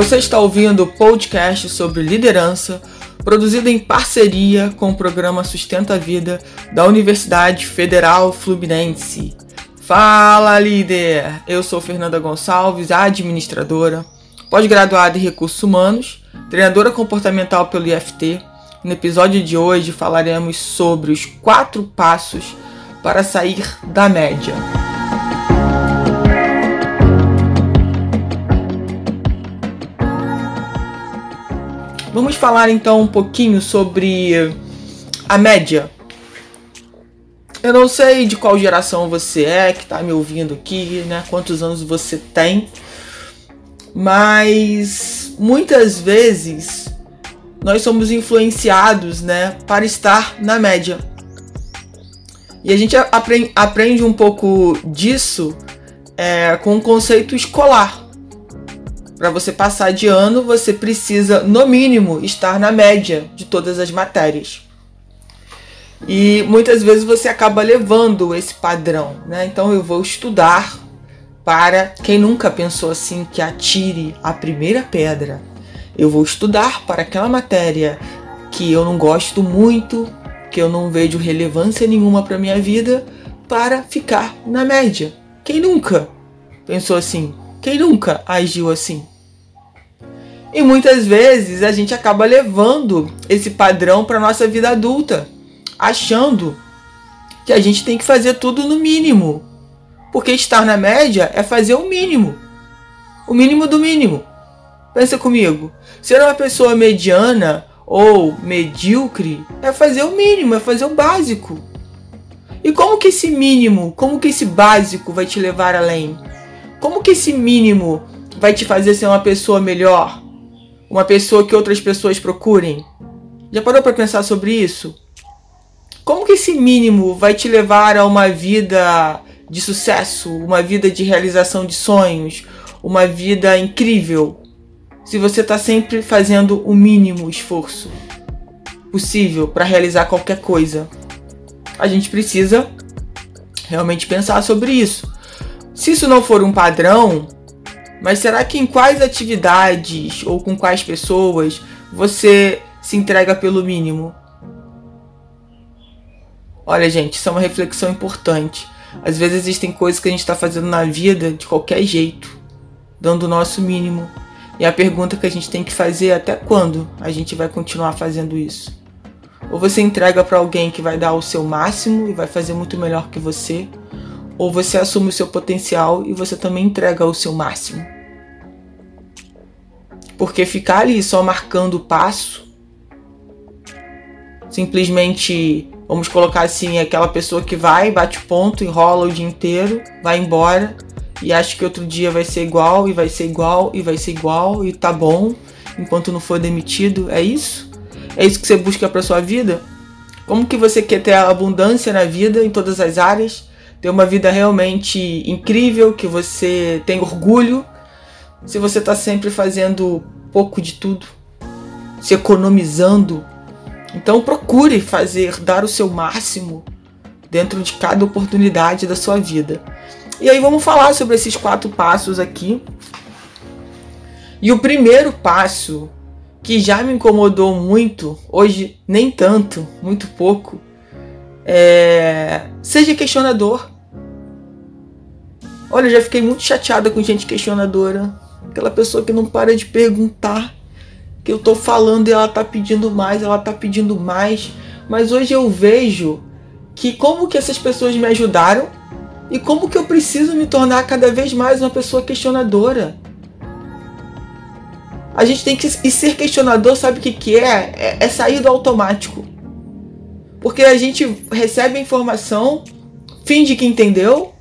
Você está ouvindo o podcast sobre liderança, produzido em parceria com o programa Sustenta a Vida da Universidade Federal Fluminense. Fala, líder! Eu sou Fernanda Gonçalves, administradora, pós-graduada em recursos humanos, treinadora comportamental pelo IFT. No episódio de hoje falaremos sobre os quatro passos para sair da média. Vamos falar então um pouquinho sobre a média. Eu não sei de qual geração você é que está me ouvindo aqui, né? Quantos anos você tem, mas muitas vezes nós somos influenciados, né, para estar na média. E a gente aprende, um pouco disso é, com o conceito escolar. Para você passar de ano, você precisa, no mínimo, estar na média de todas as matérias. E muitas vezes você acaba levando esse padrão, né? Então eu vou estudar para quem nunca pensou assim que atire a primeira pedra. Eu vou estudar para aquela matéria que eu não gosto muito, que eu não vejo relevância nenhuma para minha vida, para ficar na média. Quem nunca pensou assim? Quem nunca agiu assim? E muitas vezes a gente acaba levando esse padrão para nossa vida adulta, achando que a gente tem que fazer tudo no mínimo. Porque estar na média é fazer o mínimo. O mínimo do mínimo. Pensa comigo. Ser uma pessoa mediana ou medíocre é fazer o mínimo, é fazer o básico. E como que esse mínimo, como que esse básico vai te levar além? Como que esse mínimo vai te fazer ser uma pessoa melhor? Uma pessoa que outras pessoas procurem? Já parou para pensar sobre isso? Como que esse mínimo vai te levar a uma vida de sucesso, uma vida de realização de sonhos, uma vida incrível? Se você está sempre fazendo o mínimo esforço possível para realizar qualquer coisa, a gente precisa realmente pensar sobre isso. Se isso não for um padrão, mas será que em quais atividades ou com quais pessoas você se entrega pelo mínimo? Olha, gente, isso é uma reflexão importante. Às vezes existem coisas que a gente está fazendo na vida de qualquer jeito, dando o nosso mínimo. E a pergunta que a gente tem que fazer é até quando a gente vai continuar fazendo isso? Ou você entrega para alguém que vai dar o seu máximo e vai fazer muito melhor que você, ou você assume o seu potencial e você também entrega o seu máximo. Porque ficar ali só marcando o passo, simplesmente, vamos colocar assim, aquela pessoa que vai, bate ponto, enrola o dia inteiro, vai embora e acha que outro dia vai ser igual e vai ser igual e vai ser igual e tá bom enquanto não for demitido, é isso? É isso que você busca para sua vida? Como que você quer ter abundância na vida em todas as áreas? Ter uma vida realmente incrível, que você tem orgulho, se você está sempre fazendo pouco de tudo, se economizando. Então procure fazer, dar o seu máximo dentro de cada oportunidade da sua vida. E aí vamos falar sobre esses quatro passos aqui. E o primeiro passo, que já me incomodou muito, hoje nem tanto, muito pouco, é... seja questionador. Olha, eu já fiquei muito chateada com gente questionadora. Aquela pessoa que não para de perguntar. Que eu tô falando e ela tá pedindo mais, ela tá pedindo mais. Mas hoje eu vejo que como que essas pessoas me ajudaram e como que eu preciso me tornar cada vez mais uma pessoa questionadora. A gente tem que e ser questionador, sabe o que, que é? é? É sair do automático. Porque a gente recebe a informação, finge que entendeu,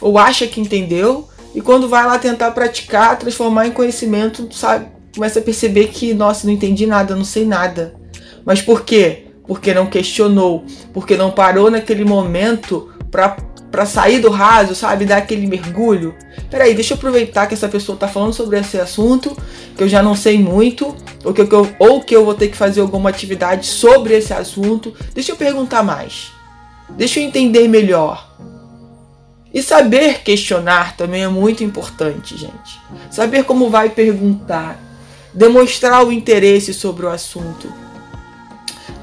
ou acha que entendeu, e quando vai lá tentar praticar, transformar em conhecimento, sabe, começa a perceber que, nossa, não entendi nada, não sei nada. Mas por quê? Porque não questionou, porque não parou naquele momento para para sair do raso, sabe, dar aquele mergulho. Peraí, deixa eu aproveitar que essa pessoa está falando sobre esse assunto, que eu já não sei muito, ou que, eu, ou que eu vou ter que fazer alguma atividade sobre esse assunto. Deixa eu perguntar mais. Deixa eu entender melhor. E saber questionar também é muito importante, gente. Saber como vai perguntar. demonstrar o interesse sobre o assunto.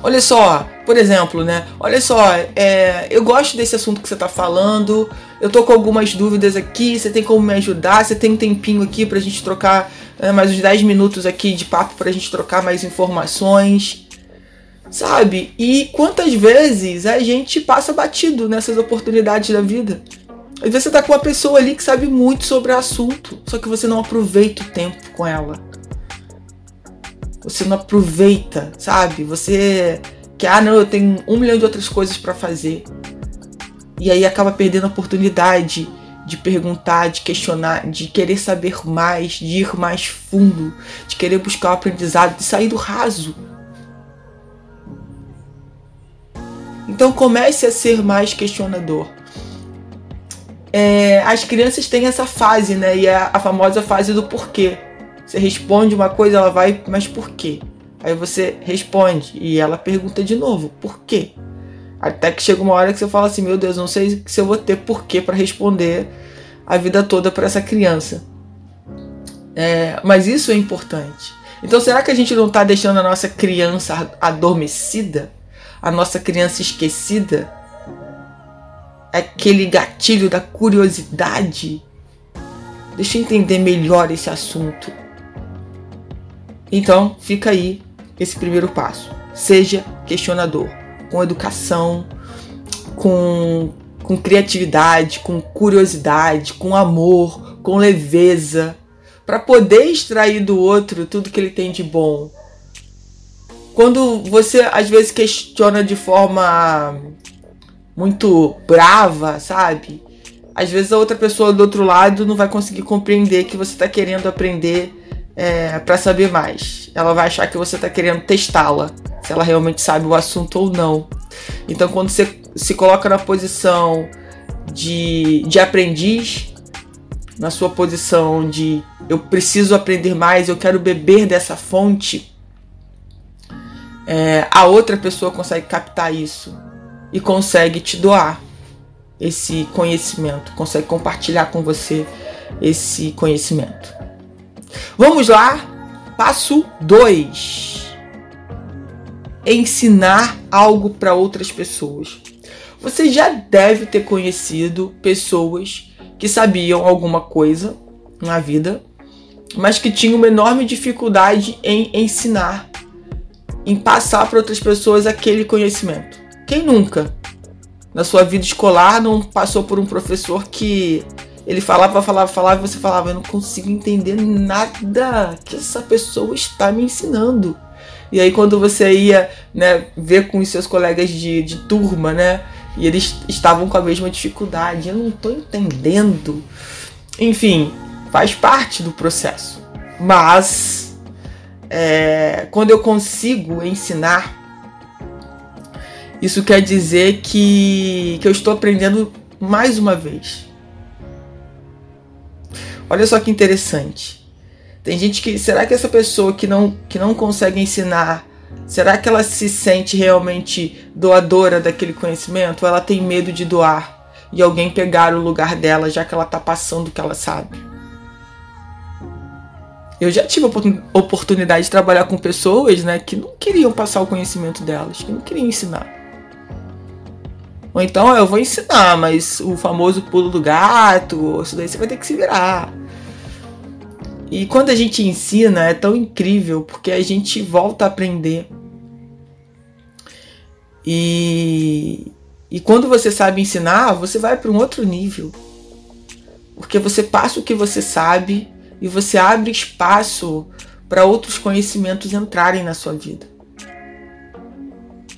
Olha só, por exemplo, né? Olha só, é, eu gosto desse assunto que você está falando. Eu tô com algumas dúvidas aqui. Você tem como me ajudar? Você tem um tempinho aqui para a gente trocar é, mais uns 10 minutos aqui de papo para a gente trocar mais informações, sabe? E quantas vezes a gente passa batido nessas oportunidades da vida? Às vezes você tá com uma pessoa ali que sabe muito sobre o assunto, só que você não aproveita o tempo com ela. Você não aproveita, sabe? Você quer, ah, não, eu tenho um milhão de outras coisas para fazer. E aí acaba perdendo a oportunidade de perguntar, de questionar, de querer saber mais, de ir mais fundo, de querer buscar o aprendizado, de sair do raso. Então comece a ser mais questionador. É, as crianças têm essa fase, né? E é a famosa fase do porquê. Você responde uma coisa, ela vai, mas por quê? Aí você responde e ela pergunta de novo, por quê? Até que chega uma hora que você fala assim: Meu Deus, não sei se eu vou ter porquê para responder a vida toda para essa criança. É, mas isso é importante. Então, será que a gente não está deixando a nossa criança adormecida? A nossa criança esquecida? Aquele gatilho da curiosidade? Deixa eu entender melhor esse assunto. Então, fica aí esse primeiro passo. Seja questionador, com educação, com, com criatividade, com curiosidade, com amor, com leveza, para poder extrair do outro tudo que ele tem de bom. Quando você às vezes questiona de forma muito brava, sabe? Às vezes a outra pessoa do outro lado não vai conseguir compreender que você está querendo aprender é, para saber mais. Ela vai achar que você está querendo testá-la, se ela realmente sabe o assunto ou não. Então, quando você se coloca na posição de, de aprendiz, na sua posição de eu preciso aprender mais, eu quero beber dessa fonte, é, a outra pessoa consegue captar isso e consegue te doar esse conhecimento, consegue compartilhar com você esse conhecimento. Vamos lá, passo 2. Ensinar algo para outras pessoas. Você já deve ter conhecido pessoas que sabiam alguma coisa na vida, mas que tinham uma enorme dificuldade em ensinar, em passar para outras pessoas aquele conhecimento. Quem nunca, na sua vida escolar, não passou por um professor que ele falava, falava, falava e você falava, eu não consigo entender nada que essa pessoa está me ensinando. E aí quando você ia né, ver com os seus colegas de, de turma, né? E eles estavam com a mesma dificuldade. Eu não estou entendendo. Enfim, faz parte do processo. Mas é, quando eu consigo ensinar, isso quer dizer que, que eu estou aprendendo mais uma vez. Olha só que interessante. Tem gente que. Será que essa pessoa que não, que não consegue ensinar, será que ela se sente realmente doadora daquele conhecimento? Ou ela tem medo de doar e alguém pegar o lugar dela, já que ela está passando o que ela sabe? Eu já tive a oportunidade de trabalhar com pessoas né, que não queriam passar o conhecimento delas, que não queriam ensinar. Ou então eu vou ensinar, mas o famoso pulo do gato, isso daí você vai ter que se virar. E quando a gente ensina é tão incrível porque a gente volta a aprender. E, e quando você sabe ensinar, você vai para um outro nível. Porque você passa o que você sabe e você abre espaço para outros conhecimentos entrarem na sua vida.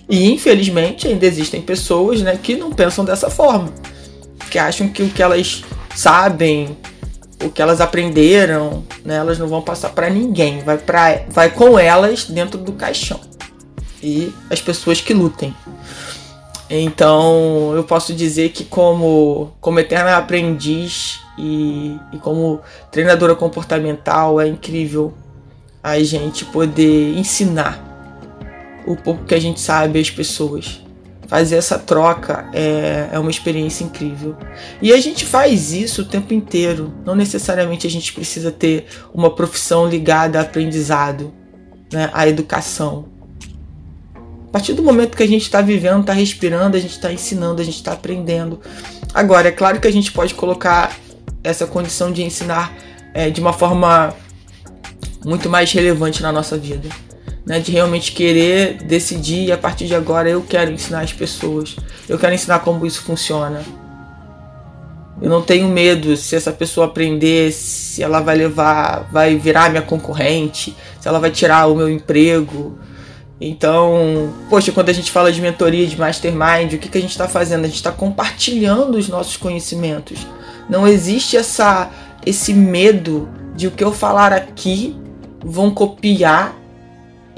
E infelizmente ainda existem pessoas né, que não pensam dessa forma, que acham que o que elas sabem, o que elas aprenderam, né, elas não vão passar para ninguém, vai, pra, vai com elas dentro do caixão. E as pessoas que lutem. Então eu posso dizer que como, como eterna aprendiz e, e como treinadora comportamental é incrível a gente poder ensinar o pouco que a gente sabe às pessoas. fazer essa troca é, é uma experiência incrível. E a gente faz isso o tempo inteiro. Não necessariamente a gente precisa ter uma profissão ligada a aprendizado, né, à educação. A partir do momento que a gente está vivendo, está respirando, a gente está ensinando, a gente está aprendendo. Agora, é claro que a gente pode colocar essa condição de ensinar é, de uma forma muito mais relevante na nossa vida né, de realmente querer decidir a partir de agora eu quero ensinar as pessoas, eu quero ensinar como isso funciona. Eu não tenho medo se essa pessoa aprender, se ela vai levar, vai virar minha concorrente, se ela vai tirar o meu emprego. Então, poxa, quando a gente fala de mentoria, de mastermind, o que, que a gente está fazendo? A gente está compartilhando os nossos conhecimentos. Não existe essa, esse medo de o que eu falar aqui vão copiar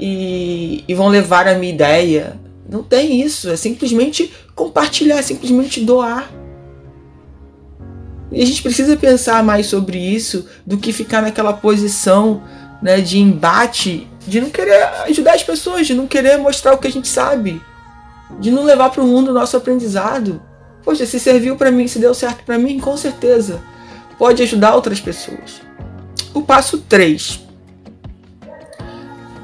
e, e vão levar a minha ideia. Não tem isso. É simplesmente compartilhar, é simplesmente doar. E a gente precisa pensar mais sobre isso do que ficar naquela posição né, de embate, de não querer ajudar as pessoas, de não querer mostrar o que a gente sabe, de não levar para o mundo o nosso aprendizado. Poxa, se serviu para mim, se deu certo para mim, com certeza pode ajudar outras pessoas. O passo 3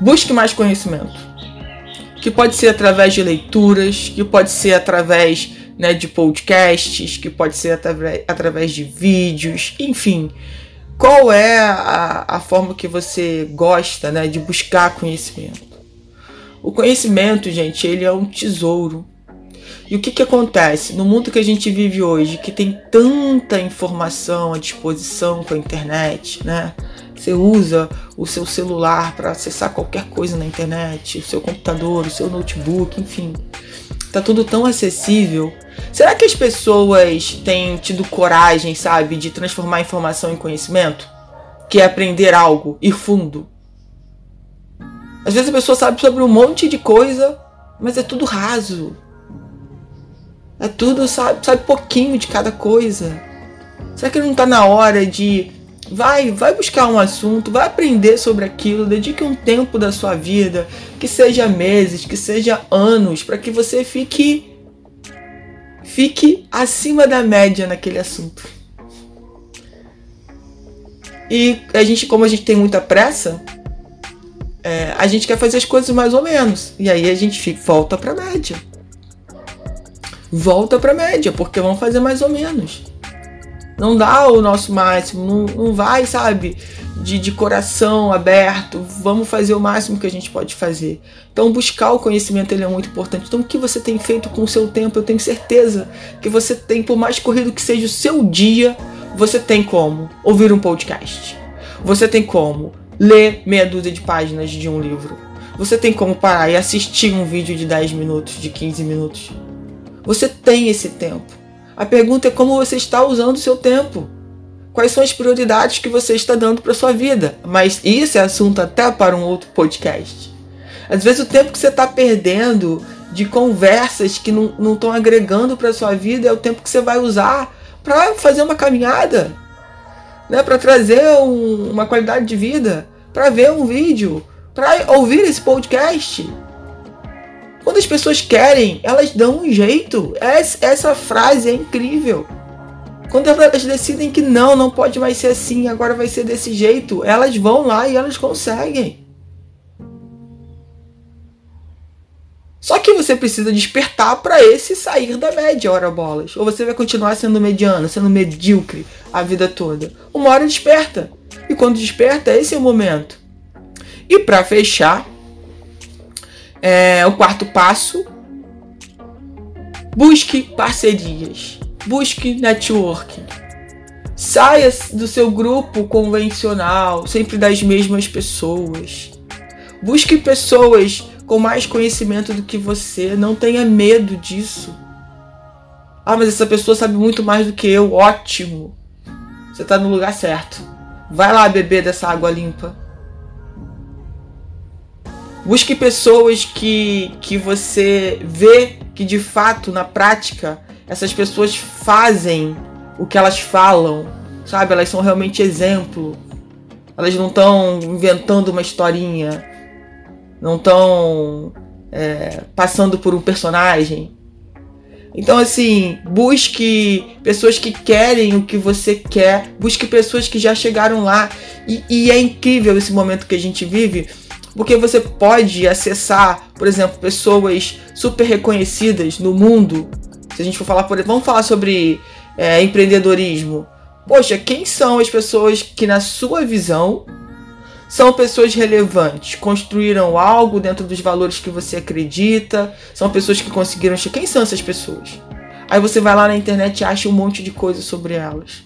busque mais conhecimento. Que pode ser através de leituras, que pode ser através né, de podcasts, que pode ser através, de vídeos, enfim. Qual é a, a forma que você gosta né, de buscar conhecimento? O conhecimento, gente, ele é um tesouro. E o que, que acontece? No mundo que a gente vive hoje, que tem tanta informação à disposição com a internet, né? Você usa o seu celular para acessar qualquer coisa na internet, o seu computador, o seu notebook, enfim. Tá tudo tão acessível. Será que as pessoas têm tido coragem, sabe, de transformar informação em conhecimento? Que é aprender algo, ir fundo. Às vezes a pessoa sabe sobre um monte de coisa, mas é tudo raso. É tudo, sabe, sabe pouquinho de cada coisa. Será que não está na hora de Vai, vai buscar um assunto, vai aprender sobre aquilo, dedique um tempo da sua vida, que seja meses, que seja anos, para que você fique fique acima da média naquele assunto. E a gente, como a gente tem muita pressa, é, a gente quer fazer as coisas mais ou menos. E aí a gente fica, volta para média. Volta para média, porque vamos fazer mais ou menos não dá o nosso máximo, não, não vai, sabe, de, de coração aberto, vamos fazer o máximo que a gente pode fazer. Então, buscar o conhecimento ele é muito importante. Então, o que você tem feito com o seu tempo, eu tenho certeza que você tem, por mais corrido que seja o seu dia, você tem como ouvir um podcast. Você tem como ler meia dúzia de páginas de um livro. Você tem como parar e assistir um vídeo de 10 minutos, de 15 minutos. Você tem esse tempo. A pergunta é como você está usando o seu tempo. Quais são as prioridades que você está dando para sua vida? Mas isso é assunto até para um outro podcast. Às vezes o tempo que você está perdendo de conversas que não estão agregando para sua vida é o tempo que você vai usar para fazer uma caminhada, né? para trazer um, uma qualidade de vida, para ver um vídeo, para ouvir esse podcast. Quando as pessoas querem, elas dão um jeito. Essa, essa frase é incrível. Quando elas decidem que não, não pode mais ser assim, agora vai ser desse jeito, elas vão lá e elas conseguem. Só que você precisa despertar para esse sair da média, hora bolas. Ou você vai continuar sendo mediano, sendo medíocre a vida toda. Uma hora desperta. E quando desperta, esse é o momento. E para fechar, é, o quarto passo: busque parcerias, busque networking. Saia do seu grupo convencional, sempre das mesmas pessoas. Busque pessoas com mais conhecimento do que você. Não tenha medo disso. Ah, mas essa pessoa sabe muito mais do que eu. Ótimo. Você está no lugar certo. Vai lá beber dessa água limpa. Busque pessoas que, que você vê que de fato, na prática, essas pessoas fazem o que elas falam, sabe? Elas são realmente exemplo. Elas não estão inventando uma historinha, não estão é, passando por um personagem. Então, assim, busque pessoas que querem o que você quer, busque pessoas que já chegaram lá. E, e, é incrível esse momento que a gente vive, porque você pode acessar, por exemplo, pessoas super reconhecidas no mundo. Se a gente for falar, por vamos falar sobre é, empreendedorismo. Poxa, quem são as pessoas que, na sua visão, são pessoas relevantes, construíram algo dentro dos valores que você acredita, são pessoas que conseguiram. Quem são essas pessoas? Aí você vai lá na internet e acha um monte de coisa sobre elas.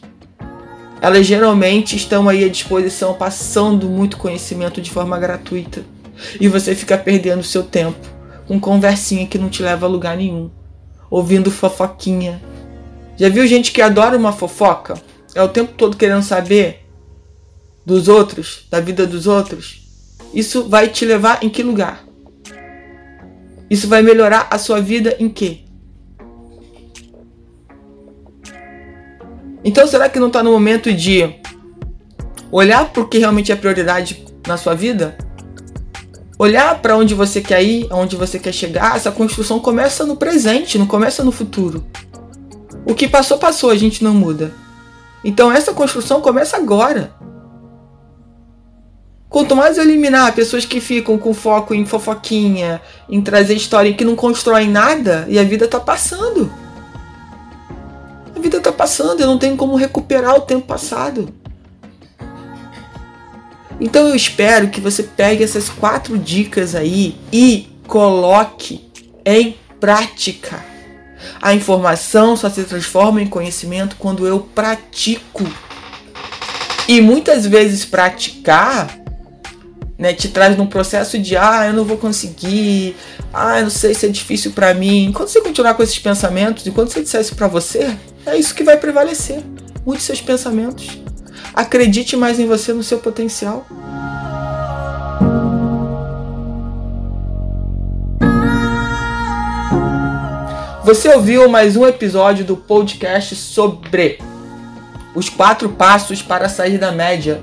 Elas geralmente estão aí à disposição, passando muito conhecimento de forma gratuita. E você fica perdendo seu tempo com conversinha que não te leva a lugar nenhum, ouvindo fofoquinha. Já viu gente que adora uma fofoca? É o tempo todo querendo saber dos outros, da vida dos outros, isso vai te levar em que lugar? Isso vai melhorar a sua vida em quê? Então será que não está no momento de olhar para o que realmente é prioridade na sua vida? Olhar para onde você quer ir, aonde você quer chegar. Essa construção começa no presente, não começa no futuro. O que passou, passou, a gente não muda. Então essa construção começa agora. Quanto mais eu eliminar pessoas que ficam com foco em fofoquinha, em trazer história que não constroem nada, e a vida tá passando. Passando, eu não tenho como recuperar o tempo passado. Então eu espero que você pegue essas quatro dicas aí e coloque em prática. A informação só se transforma em conhecimento quando eu pratico. E muitas vezes praticar né, te traz num processo de ah, eu não vou conseguir, ah, eu não sei se é difícil para mim. Quando você continuar com esses pensamentos e quando você disser isso para você, é isso que vai prevalecer. Mude seus pensamentos. Acredite mais em você, no seu potencial. Você ouviu mais um episódio do podcast sobre os quatro passos para sair da média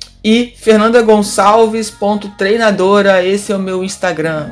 e fernandagonçalves.treinadora, esse é o meu Instagram.